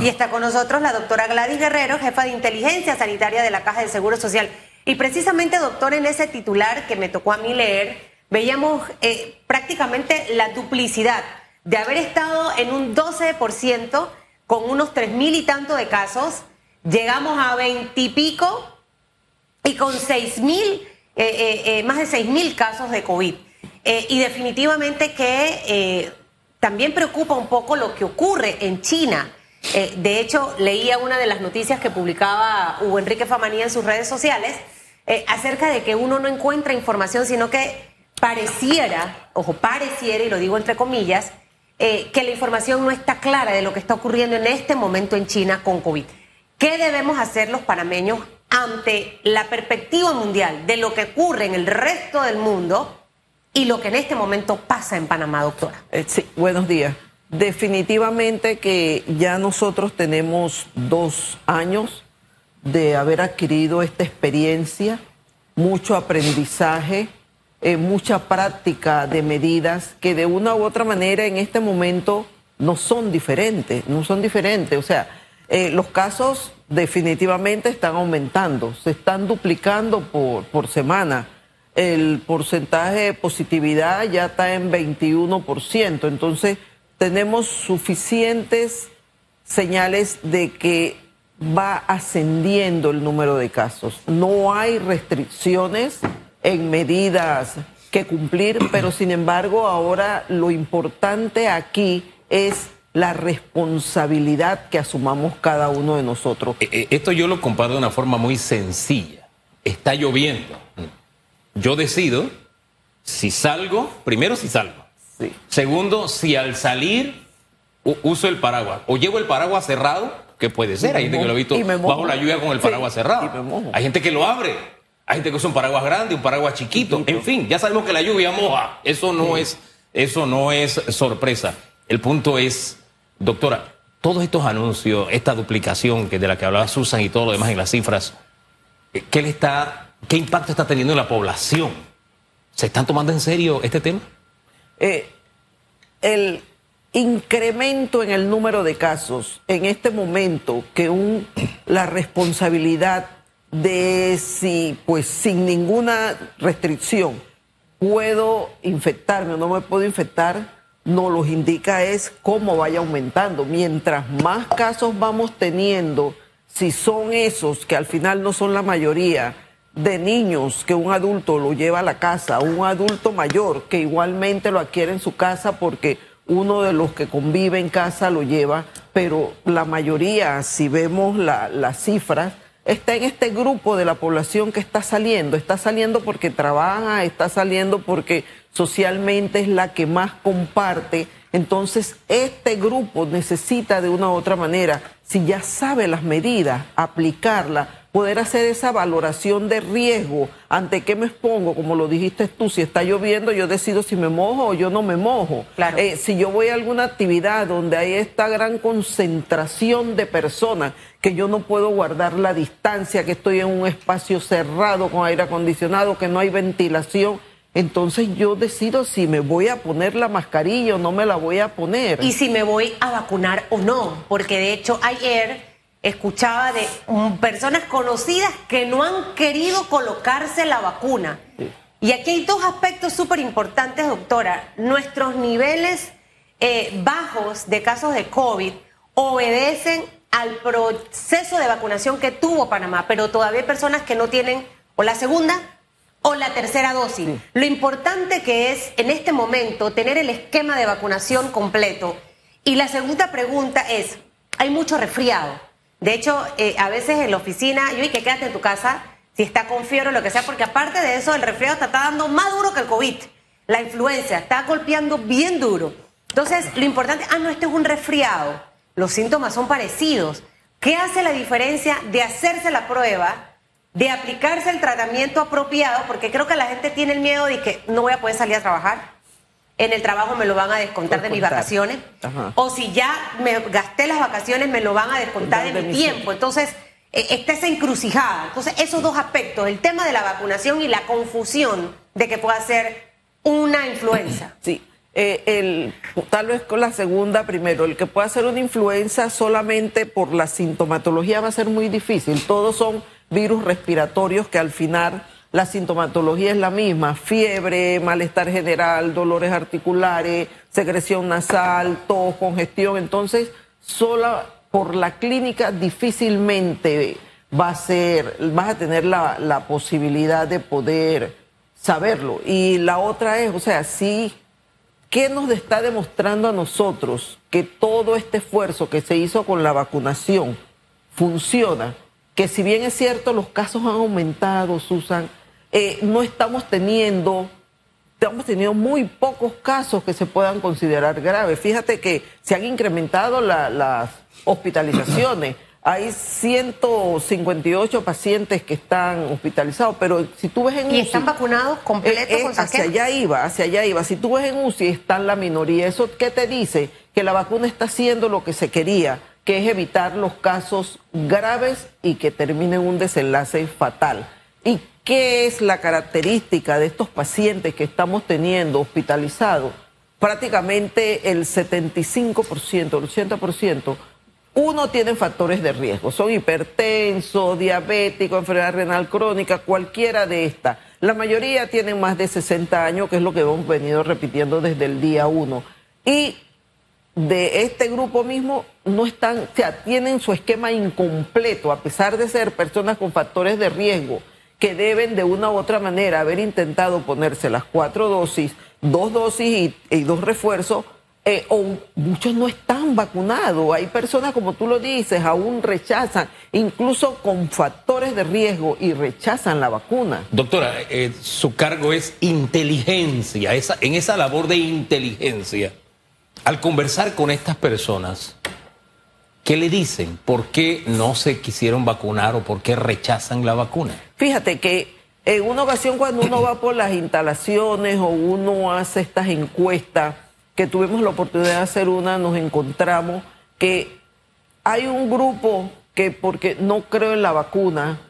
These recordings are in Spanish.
Y está con nosotros la doctora Gladys Guerrero, jefa de inteligencia sanitaria de la Caja de Seguro Social. Y precisamente, doctor, en ese titular que me tocó a mí leer, veíamos eh, prácticamente la duplicidad de haber estado en un 12% con unos tres mil y tanto de casos, llegamos a veintipico y, con seis mil, eh, eh, eh, más de seis mil casos de COVID. y definitivamente que también preocupa un poco lo que ocurre en China. De hecho, leía una de las noticias que publicaba Hugo Enrique Famanía en sus redes sociales acerca de que uno no encuentra información, sino que pareciera, ojo, pareciera, y lo digo entre comillas, que la información no está clara de lo que está ocurriendo en este momento en China con COVID. ¿Qué debemos hacer los panameños ante la perspectiva mundial de lo que ocurre en el resto del mundo y lo que en este momento pasa en Panamá, doctora? Eh, sí, buenos días. Definitivamente que ya nosotros tenemos dos años de haber adquirido esta experiencia, mucho aprendizaje, eh, mucha práctica de medidas que de una u otra manera en este momento no son diferentes, no son diferentes. O sea, eh, los casos definitivamente están aumentando, se están duplicando por, por semana. El porcentaje de positividad ya está en 21%, entonces tenemos suficientes señales de que va ascendiendo el número de casos. No hay restricciones en medidas que cumplir, pero sin embargo ahora lo importante aquí es la responsabilidad que asumamos cada uno de nosotros. Eh, eh, esto yo lo comparo de una forma muy sencilla. Está lloviendo. Yo decido si salgo, primero si salgo. Segundo, si al salir uso el paraguas o llevo el paraguas cerrado, que puede ser. Hay gente que lo ha visto bajo la lluvia con el paraguas cerrado. Hay gente que lo abre. Hay gente que usa un paraguas grande, un paraguas chiquito. En fin, ya sabemos que la lluvia moja. Eso no es, eso no es sorpresa. El punto es Doctora, todos estos anuncios, esta duplicación que de la que hablaba Susan y todo lo demás en las cifras, eh, ¿qué, le está, qué impacto está teniendo en la población? ¿Se están tomando en serio este tema? Eh, el incremento en el número de casos en este momento que un, la responsabilidad de si, pues sin ninguna restricción, puedo infectarme o no me puedo infectar, nos los indica es cómo vaya aumentando. Mientras más casos vamos teniendo, si son esos que al final no son la mayoría, de niños que un adulto lo lleva a la casa, un adulto mayor que igualmente lo adquiere en su casa porque uno de los que convive en casa lo lleva, pero la mayoría, si vemos las cifras, está en este grupo de la población que está saliendo, está saliendo porque trabaja, está saliendo porque socialmente es la que más comparte. Entonces, este grupo necesita de una u otra manera, si ya sabe las medidas, aplicarlas, poder hacer esa valoración de riesgo, ante qué me expongo, como lo dijiste tú, si está lloviendo, yo decido si me mojo o yo no me mojo. Eh, si yo voy a alguna actividad donde hay esta gran concentración de personas, que yo no puedo guardar la distancia, que estoy en un espacio cerrado con aire acondicionado, que no hay ventilación, entonces yo decido si me voy a poner la mascarilla o no me la voy a poner. Y si me voy a vacunar o no, porque de hecho ayer escuchaba de personas conocidas que no han querido colocarse la vacuna. Y aquí hay dos aspectos súper importantes, doctora. Nuestros niveles eh, bajos de casos de COVID obedecen al proceso de vacunación que tuvo Panamá, pero todavía hay personas que no tienen o la segunda o la tercera dosis. Lo importante que es en este momento tener el esquema de vacunación completo. Y la segunda pregunta es, hay mucho resfriado. De hecho, eh, a veces en la oficina, yo y que quédate en tu casa, si está con fiebre o lo que sea, porque aparte de eso, el resfriado está, está dando más duro que el COVID. La influencia está golpeando bien duro. Entonces, lo importante, ah, no, este es un resfriado. Los síntomas son parecidos. ¿Qué hace la diferencia de hacerse la prueba? de aplicarse el tratamiento apropiado, porque creo que la gente tiene el miedo de que no voy a poder salir a trabajar, en el trabajo me lo van a descontar de mis vacaciones, o si ya me gasté las vacaciones me lo van a descontar de, mi tiempo. Entonces, eh, está esa encrucijada. Entonces, esos dos aspectos, el tema de la vacunación y la confusión de que pueda ser una influenza. Sí, eh, el, tal vez con la segunda primero, el que pueda hacer una influenza solamente por la sintomatología va a ser muy difícil. Todos son virus respiratorios que al final la sintomatología es la misma, fiebre, malestar general, dolores articulares, secreción nasal, tos, congestión. Entonces, sola por la clínica difícilmente va a ser, vas a tener la, posibilidad de poder saberlo. Y la otra es, o sea, sí ¿Qué nos está demostrando a nosotros que todo este esfuerzo que se hizo con la vacunación funciona? Que si bien es cierto los casos han aumentado, Susan, eh, no estamos teniendo, estamos teniendo muy pocos casos que se puedan considerar graves. Fíjate que se han incrementado las hospitalizaciones. Hay 158 pacientes que están hospitalizados, pero si tú ves en ¿Y están vacunados completos eh, eh, Hacia allá iba, hacia allá iba. Si tú ves en UCI, están la minoría. ¿Eso qué te dice? Que la vacuna está haciendo lo que se quería, que es evitar los casos graves y que terminen un desenlace fatal. ¿Y qué es la característica de estos pacientes que estamos teniendo hospitalizados? Prácticamente el 75%, el 80% uno tiene factores de riesgo, son hipertensos, diabéticos, enfermedad renal crónica, cualquiera de estas. La mayoría tienen más de 60 años, que es lo que hemos venido repitiendo desde el día uno. Y de este grupo mismo no están, o sea, tienen su esquema incompleto, a pesar de ser personas con factores de riesgo que deben de una u otra manera haber intentado ponerse las cuatro dosis, dos dosis y, dos refuerzos eh, o muchos no están vacunados. Hay personas, como tú lo dices, aún rechazan, incluso con factores de riesgo y rechazan la vacuna. Doctora, eh, su cargo es inteligencia, en esa labor de inteligencia. Al conversar con estas personas, ¿qué le dicen? ¿Por qué no se quisieron vacunar o por qué rechazan la vacuna? Fíjate que en una ocasión cuando uno va por las instalaciones o uno hace estas encuestas, que tuvimos la oportunidad de hacer una, nos encontramos que hay un grupo que porque no creo en la vacuna,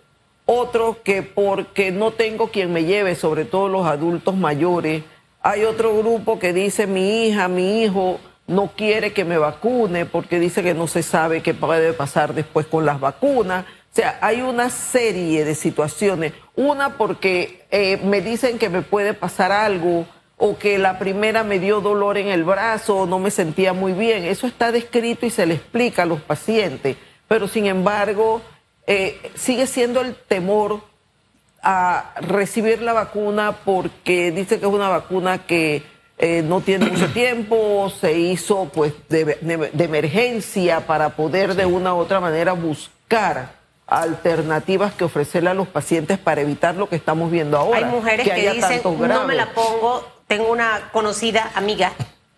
otro que porque no tengo quien me lleve, sobre todo los adultos mayores, hay otro grupo que dice mi hija, mi hijo no quiere que me vacune porque dice que no se sabe qué puede pasar después con las vacunas. O sea, hay una serie de situaciones. Una porque eh, me dicen que me puede pasar algo o que la primera me dio dolor en el brazo o no me sentía muy bien. Eso está descrito y se le explica a los pacientes, pero sin embargo eh, sigue siendo el temor a recibir la vacuna porque dice que es una vacuna que eh, no tiene mucho tiempo, se hizo pues de, emergencia para poder de una u otra manera buscar alternativas que ofrecerle a los pacientes para evitar lo que estamos viendo ahora. Hay mujeres que, dicen, no me la pongo tengo una conocida amiga,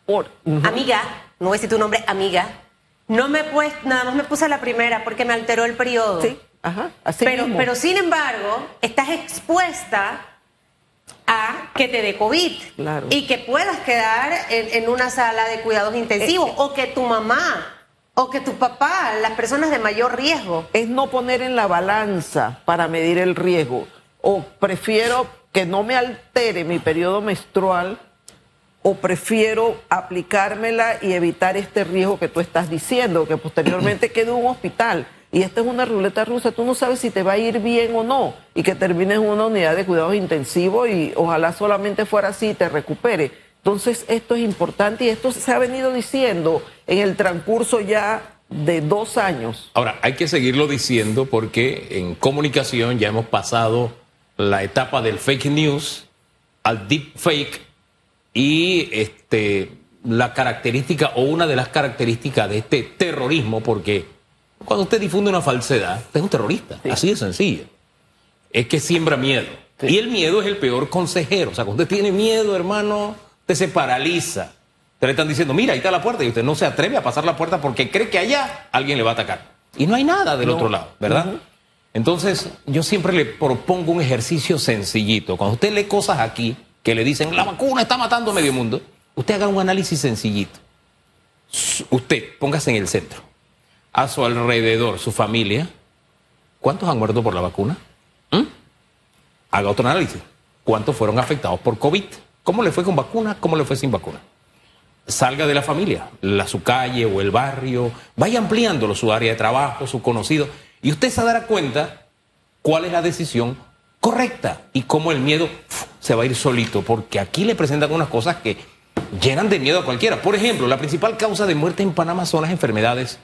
Por, amiga, no voy a decir tu nombre, amiga, no me pues, nada más me puse la primera porque me alteró el periodo. Sí, ajá, así pero, mismo. pero sin embargo, estás expuesta a que te dé COVID claro. y que puedas quedar en, una sala de cuidados intensivos eh. o que tu mamá o que tu papá, las personas de mayor riesgo. Es no poner en la balanza para medir el riesgo. O prefiero que no me altere mi periodo menstrual o prefiero aplicármela y evitar este riesgo que tú estás diciendo, que posteriormente quede un hospital. Y esta es una ruleta rusa, tú no sabes si te va a ir bien o no, y que termines en una unidad de cuidados intensivos y ojalá solamente fuera así y te recupere. Entonces, esto es importante y esto se ha venido diciendo en el transcurso ya de dos años. Ahora, hay que seguirlo diciendo porque en comunicación ya hemos pasado la etapa del fake news al deep fake y este, la característica o una de las características de este terrorismo, porque cuando usted difunde una falsedad, usted es un terrorista, así de sencillo. Es que siembra miedo. Y el miedo es el peor consejero. O sea, cuando usted tiene miedo, hermano, usted se paraliza. Usted le están diciendo, mira, ahí está la puerta, y usted no se atreve a pasar la puerta porque cree que allá alguien le va a atacar. Y no hay nada del otro lado, ¿verdad? Entonces, yo siempre le propongo un ejercicio sencillito. Cuando usted lee cosas aquí que le dicen, la vacuna está matando a medio mundo, usted haga un análisis sencillito. Usted, póngase en el centro. A su alrededor, su familia, ¿cuántos han muerto por la vacuna? ¿Mm? Haga otro análisis. ¿Cuántos fueron afectados por COVID? ¿Cómo le fue con vacuna? ¿Cómo le fue sin vacuna? salga de la familia, la, su calle o el barrio, vaya ampliándolo, su área de trabajo, su conocido, y usted se dará cuenta cuál es la decisión correcta y cómo el miedo se va a ir solito, porque aquí le presentan unas cosas que llenan de miedo a cualquiera. Por ejemplo, la principal causa de muerte en Panamá son las enfermedades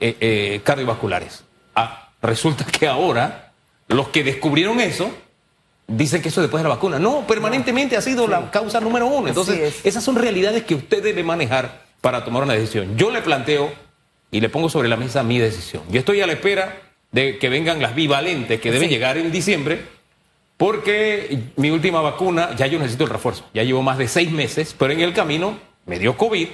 eh, eh, cardiovasculares. Ah, resulta que ahora los que descubrieron eso dicen que eso después de la vacuna. No, permanentemente ha sido la causa número uno. Entonces, esas son realidades que usted debe manejar para tomar una decisión. Yo le planteo y le pongo sobre la mesa mi decisión. Yo estoy a la espera de que vengan las bivalentes que deben llegar en diciembre, porque mi última vacuna, ya yo necesito el refuerzo. Ya llevo más de seis meses, pero en el camino me dio COVID,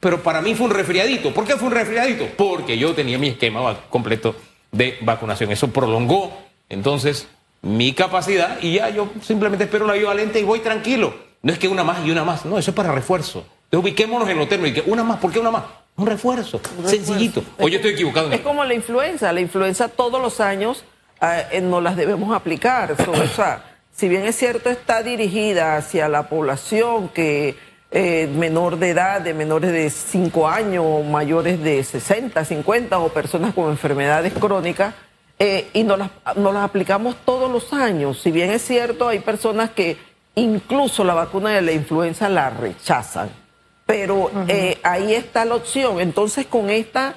pero para mí fue un resfriadito. ¿Por qué fue un resfriadito? Porque yo tenía mi esquema completo de vacunación. Eso prolongó entonces mi capacidad y ya yo simplemente espero la bivalente y voy tranquilo. No es que una más y una más, no, eso es para refuerzo. Entonces ubiquémonos en los términos, que una más, ¿por qué una más? Un refuerzo, sencillito. O yo estoy equivocado. es como la influenza, la influenza todos los años eh, no las debemos aplicar. o sea, si bien es cierto está dirigida hacia la población que eh, menor de edad, de menores de 5 años, mayores de 60, 50 o personas con enfermedades crónicas, eh, y nos las, las aplicamos todos los años. Si bien es cierto, hay personas que incluso la vacuna de la influenza la rechazan, pero eh, ahí está la opción. Entonces con esta,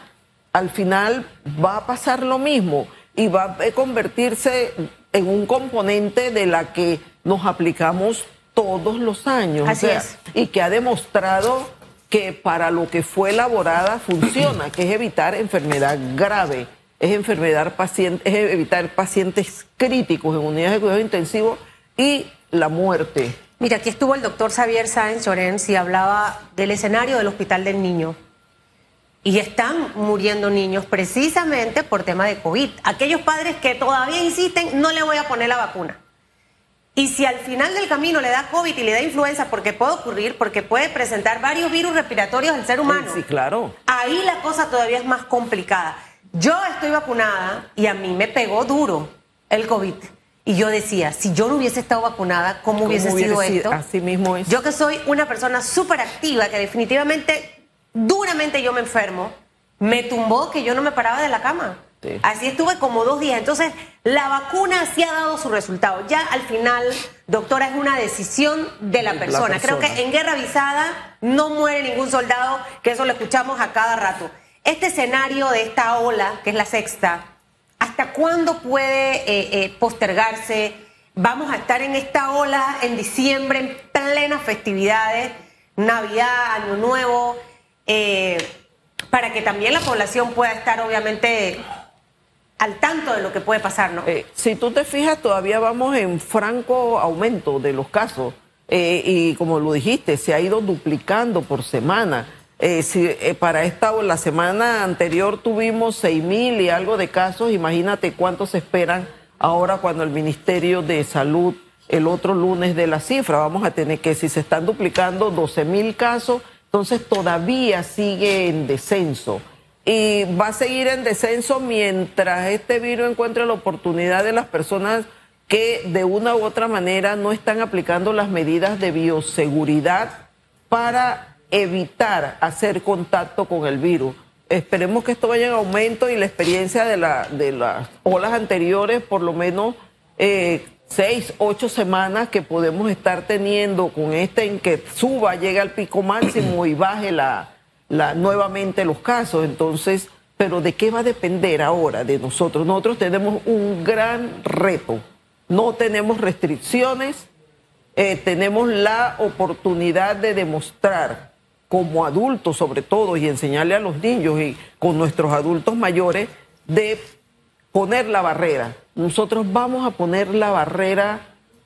al final va a pasar lo mismo y va a convertirse en un componente de la que nos aplicamos todos los años. Así es. Y que ha demostrado que para lo que fue elaborada funciona, que es evitar enfermedad grave es enfermedad paciente, es evitar pacientes críticos en unidades de cuidado intensivo y la muerte. Mira, aquí estuvo el doctor Xavier Sáenz Llorens y hablaba del escenario del Hospital del Niño. Y están muriendo niños precisamente por tema de COVID. Aquellos padres que todavía insisten, no le voy a poner la vacuna. Y si al final del camino le da COVID y le da influenza, porque puede ocurrir, porque puede presentar varios virus respiratorios al ser humano. Sí, claro. Ahí la cosa todavía es más complicada. Yo estoy vacunada y a mí me pegó duro el COVID. Y yo decía, si yo no hubiese estado vacunada, ¿cómo, hubiese, sido esto? Así mismo es. Yo que soy una persona súper activa, que definitivamente, duramente yo me enfermo, me tumbó que yo no me paraba de la cama. Así estuve como dos días. Entonces, la vacuna sí ha dado su resultado. Ya al final, doctora, es una decisión de la persona. Creo que en guerra avisada no muere ningún soldado, que eso lo escuchamos a cada rato. Este escenario de esta ola, que es la sexta, ¿hasta cuándo puede eh, eh, postergarse? Vamos a estar en esta ola en diciembre, en plenas festividades, Navidad, Año Nuevo, eh, para que también la población pueda estar obviamente al tanto de lo que puede pasar, ¿no? si tú te fijas, todavía vamos en franco aumento de los casos y como lo dijiste, se ha ido duplicando por semana. Eh, si eh, para esta la semana anterior tuvimos seis mil y algo de casos, imagínate cuántos esperan ahora cuando el Ministerio de Salud el otro lunes de la cifra. Vamos a tener que, si se están duplicando 12 mil casos, entonces todavía sigue en descenso. Y va a seguir en descenso mientras este virus encuentre la oportunidad de las personas que de una u otra manera no están aplicando las medidas de bioseguridad para evitar hacer contacto con el virus. Esperemos que esto vaya en aumento y la experiencia de, la, de las olas anteriores, por lo menos eh, seis, ocho semanas que podemos estar teniendo con este en que suba, llegue al pico máximo y baje la, la, nuevamente los casos. Entonces, pero ¿de qué va a depender ahora de nosotros? Nosotros tenemos un gran reto. No tenemos restricciones, eh, tenemos la oportunidad de demostrar como adultos sobre todo y enseñarle a los niños y con nuestros adultos mayores de poner la barrera. Nosotros vamos a poner la barrera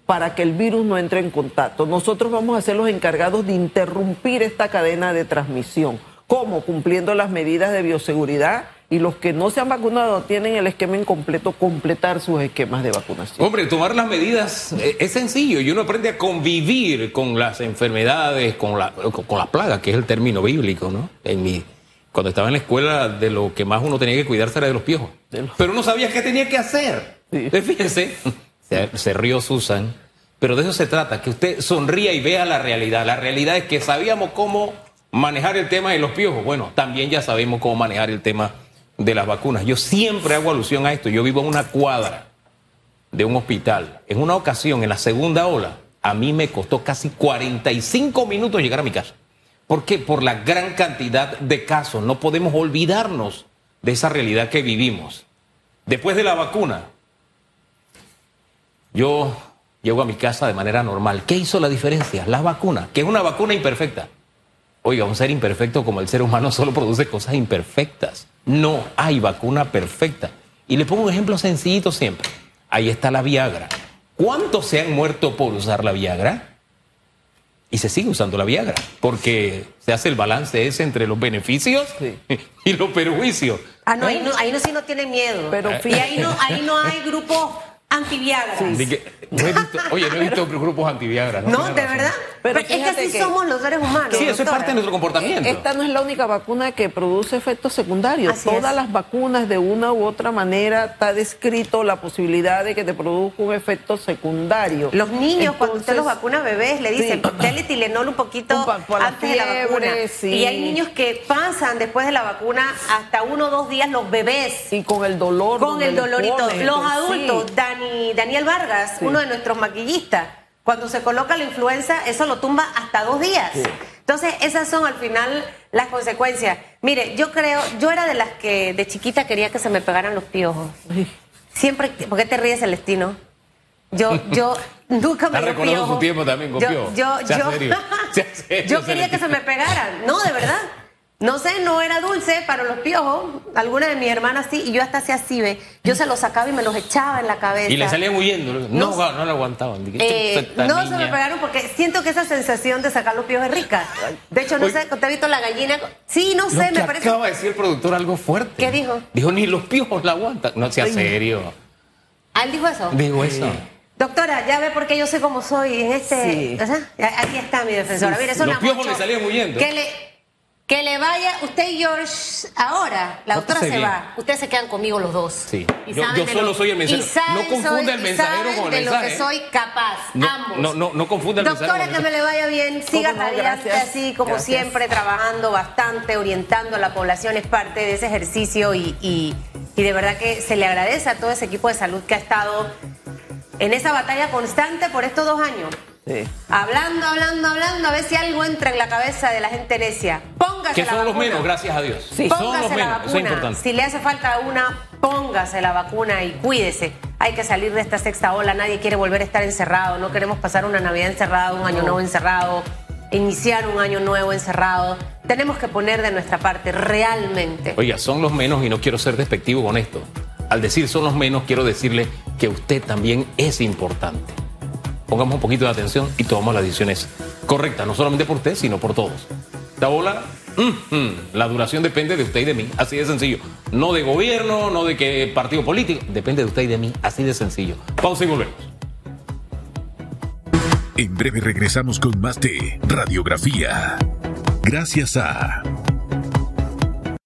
para que el virus no entre en contacto. Nosotros vamos a ser los encargados de interrumpir esta cadena de transmisión. ¿Cómo? Cumpliendo las medidas de bioseguridad y los que no se han vacunado tienen el esquema incompleto, completar sus esquemas de vacunación. Hombre, tomar las medidas eh, es sencillo y uno aprende a convivir con las enfermedades, con, la, con, las plagas, que es el término bíblico, ¿no? En mi, cuando estaba en la escuela, de lo que más uno tenía que cuidarse era de los piojos. Pero uno sabía qué tenía que hacer. Fíjense, se, se rió Susan, pero de eso se trata, que usted sonría y vea la realidad. La realidad es que sabíamos cómo manejar el tema de los piojos. Bueno, también ya sabemos cómo manejar el tema de las vacunas. Yo siempre hago alusión a esto. Yo vivo en una cuadra de un hospital. En una ocasión, en la segunda ola, a mí me costó casi 45 minutos llegar a mi casa. ¿Por qué? Por la gran cantidad de casos. No podemos olvidarnos de esa realidad que vivimos. Después de la vacuna, yo llego a mi casa de manera normal. ¿Qué hizo la diferencia? La vacuna, que es una vacuna imperfecta. Oiga, un ser imperfecto como el ser humano solo produce cosas imperfectas. No hay vacuna perfecta. Y le pongo un ejemplo sencillito siempre. Ahí está la Viagra. ¿Cuántos se han muerto por usar la Viagra? Y se sigue usando la Viagra, porque se hace el balance ese entre los beneficios y los perjuicios. Ah, no, ahí no, ahí no sí no tiene miedo. Pero y ahí no, ahí no hay grupo antiviagra. oye, no he visto grupos antiviagra. No, no de verdad. Pero, es que así somos los seres humanos. Sí, eso es parte de nuestro comportamiento. Esta no es la única vacuna que produce efectos secundarios. Todas las vacunas, de una u otra manera, está descrito la posibilidad de que te produzca un efecto secundario. Los niños, cuando usted los vacuna bebés, le dicen, sí. dale Tilenol un poquito antes de la vacuna. Y hay niños que pasan después de la vacuna hasta uno o dos días los bebés. Y con el dolor. Con el dolorito. Los adultos, Dani Daniel Vargas, uno de nuestros maquillistas, cuando se coloca la influenza, eso lo tumba hasta dos días. Entonces, esas son al final las consecuencias. Mire, yo creo, yo era de las que de chiquita quería que se me pegaran los piojos. Siempre, ¿por qué te ríes, Celestino? Yo, yo nunca me Está su tiempo también con yo, Yo, yo, yo quería que se me pegaran. No, de verdad. No sé, no era dulce para los piojos. Alguna de mis hermanas sí, y yo hasta hacía así, ve. Yo se los sacaba y me los echaba en la cabeza. Y le salían huyendo. No, no, no lo aguantaban. Eh, no se me pegaron porque siento que esa sensación de sacar los piojos es rica. De hecho, no sé, ¿te has visto la gallina? Sí, no sé, me parece. Acaba de decir el productor algo fuerte. ¿Qué dijo? Dijo, ni los piojos la aguantan. No sea serio. ¿Ah, él dijo eso? Dijo eso. Doctora, ya ve por qué yo sé cómo soy en este. aquí está mi defensora. Mire, los piojos le salían huyendo. ¿Qué le que le vaya, usted y George, ahora, la doctora se va. Ustedes se quedan conmigo los dos. Sí. yo, solo soy el mensajero. no confunda el mensajero con el de lo que soy capaz, ambos. No, no, no confunda el doctora, mensajero. Doctora, que me le vaya bien. Siga radiante así, como siempre, trabajando bastante, orientando a la población. Es parte de ese ejercicio y, y, y de verdad que se le agradece a todo ese equipo de salud que ha estado en esa batalla constante por estos dos años. Hablando, hablando, hablando, a ver si algo entra en la cabeza de la gente necia. Póngase que son los menos, gracias a Dios. Sí. Son los menos, eso es importante. Si le hace falta una, póngase la vacuna y cuídese. Hay que salir de esta sexta ola, nadie quiere volver a estar encerrado, no queremos pasar una Navidad encerrada, un año nuevo encerrado, iniciar un año nuevo encerrado. Tenemos que poner de nuestra parte realmente. Oiga, son los menos y no quiero ser despectivo con esto. Al decir son los menos, quiero decirle que usted también es importante pongamos un poquito de atención y tomamos las decisiones correctas, no solamente por usted, sino por todos. La bola, la duración depende de usted y de mí, así de sencillo. No de gobierno, no de qué partido político, depende de usted y de mí, así de sencillo. Pausa y volvemos. En breve regresamos con más de Radiografía. Gracias a...